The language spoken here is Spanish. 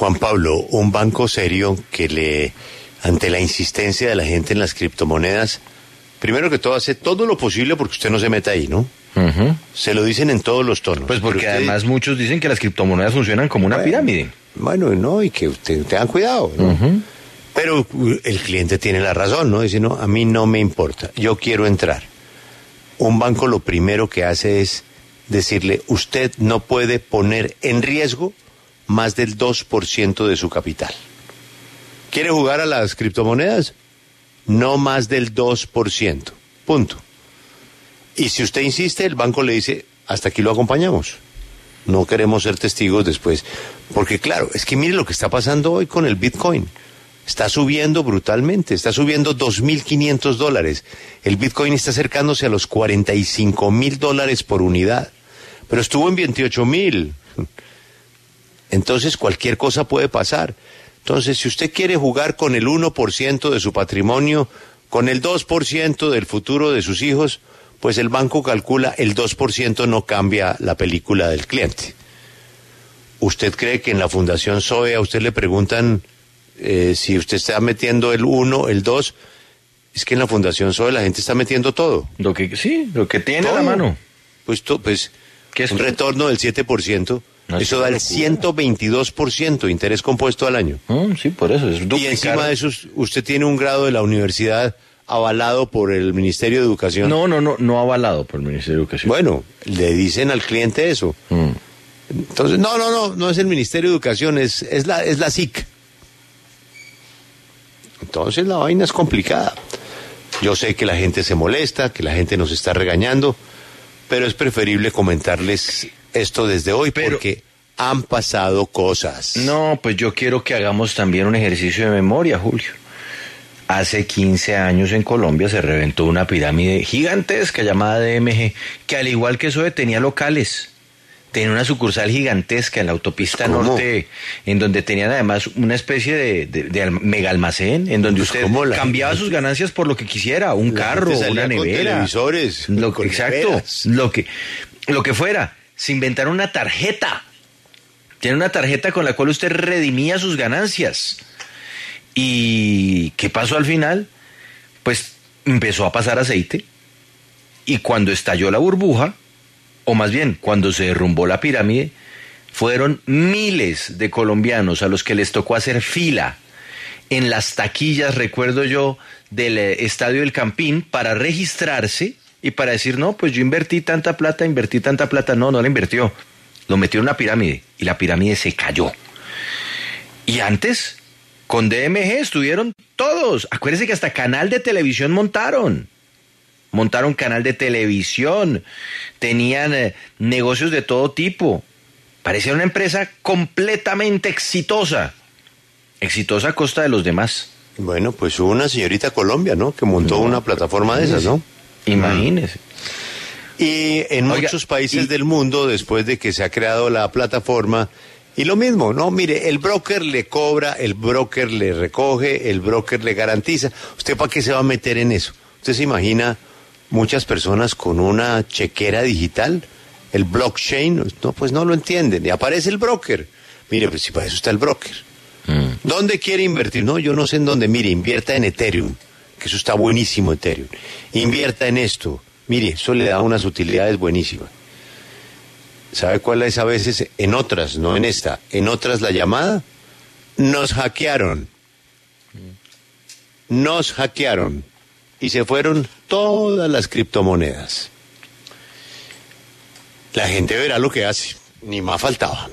Juan Pablo, un banco serio que le, ante la insistencia de la gente en las criptomonedas, primero que todo hace todo lo posible porque usted no se meta ahí, ¿no? Se lo dicen en todos los tonos. Pues porque usted- además muchos dicen que las criptomonedas funcionan como una Bueno. pirámide. Bueno, no, y que usted tengan cuidado, ¿no? Pero el cliente tiene la razón, ¿no? Dice, no, a mí no me importa, yo quiero entrar. Un banco lo primero que hace es decirle, usted no puede poner en riesgo más del 2% de su capital. ¿Quiere jugar a las criptomonedas? No más del 2%. Punto. Y si usted insiste, el banco le dice, hasta aquí lo acompañamos. No queremos ser testigos después. Porque claro, es que mire lo que está pasando hoy con el Bitcoin. Está subiendo brutalmente, está subiendo 2.500 dólares. El Bitcoin está acercándose a los 45 mil dólares por unidad. Pero estuvo en 28 mil. Entonces cualquier cosa puede pasar. Entonces, si usted quiere jugar con el 1% de su patrimonio, con el 2% del futuro de sus hijos, pues el banco calcula el 2% no cambia la película del cliente. ¿Usted cree que en la Fundación SOE a usted le preguntan eh, si usted está metiendo el 1, el 2? Es que en la Fundación SOE la gente está metiendo todo. Lo que sí, lo que tiene a la mano. Pues, to- pues ¿Qué es un retorno del 7%, No, es eso una da el locura. 122% interés compuesto al año. Mm, sí, por eso. Es Y encima de eso, usted tiene un grado de la universidad avalado por el Ministerio de Educación. No, no, no, no avalado por el Ministerio de Educación. Bueno, le dicen al cliente eso. Mm. Entonces, no, no, no, no es el Ministerio de Educación, es, es, la, es la SIC. Entonces la vaina es complicada. Yo sé que la gente se molesta, que la gente nos está regañando, pero es preferible comentarles esto desde hoy Pero- porque han pasado cosas. No, pues yo quiero que hagamos también un ejercicio de memoria, Julio. Hace 15 años en Colombia se reventó una pirámide gigantesca llamada DMG, que al igual que eso tenía locales. Tenía una sucursal gigantesca en la autopista ¿Cómo? norte, en donde tenían además una especie de, de- mega almacén, en donde Pues, usted ¿cómo la cambiaba sus ganancias por lo que quisiera, un La carro, una con nevera. televisores, Lo, con exacto, neveras. lo que, lo que fuera. Se inventaron una tarjeta. Tiene una tarjeta con la cual usted redimía sus ganancias. ¿Y qué pasó al final? Pues empezó a pasar aceite y cuando estalló la burbuja, o más bien cuando se derrumbó la pirámide, fueron miles de colombianos a los que les tocó hacer fila en las taquillas, recuerdo yo, del eh, Estadio del Campín para registrarse y para decir, no, pues yo invertí tanta plata, invertí tanta plata. No, no la invirtió. Lo metió en una pirámide y la pirámide se cayó. Y antes, con DMG estuvieron todos. Acuérdense que hasta canal de televisión montaron. Montaron canal de televisión. Tenían eh, negocios de todo tipo. Parecía una empresa completamente exitosa. Exitosa a costa de los demás. Bueno, pues hubo una señorita Colombia, ¿no? Que montó una plataforma de esas, ¿no? Imagínese. Y en Oiga, muchos países y- del mundo, después de que se ha creado la plataforma, y lo mismo, ¿no? Mire, el broker le cobra, el broker le recoge, el broker le garantiza. ¿Usted para qué se va a meter en eso? ¿Usted se imagina muchas personas con una chequera digital? El blockchain, no, pues no lo entienden. Y aparece el broker. Mire, pues si para eso está el broker. ¿Dónde quiere invertir? No, yo no sé en dónde. Mire, invierta en Ethereum, que eso está buenísimo Ethereum. Invierta en esto. Mire, eso le da unas utilidades buenísimas. ¿Sabe cuál es a veces? En otras, no en esta. En otras la llamada. Nos hackearon. Nos hackearon. Y se fueron todas las criptomonedas. La gente verá lo que hace. Ni más faltaba.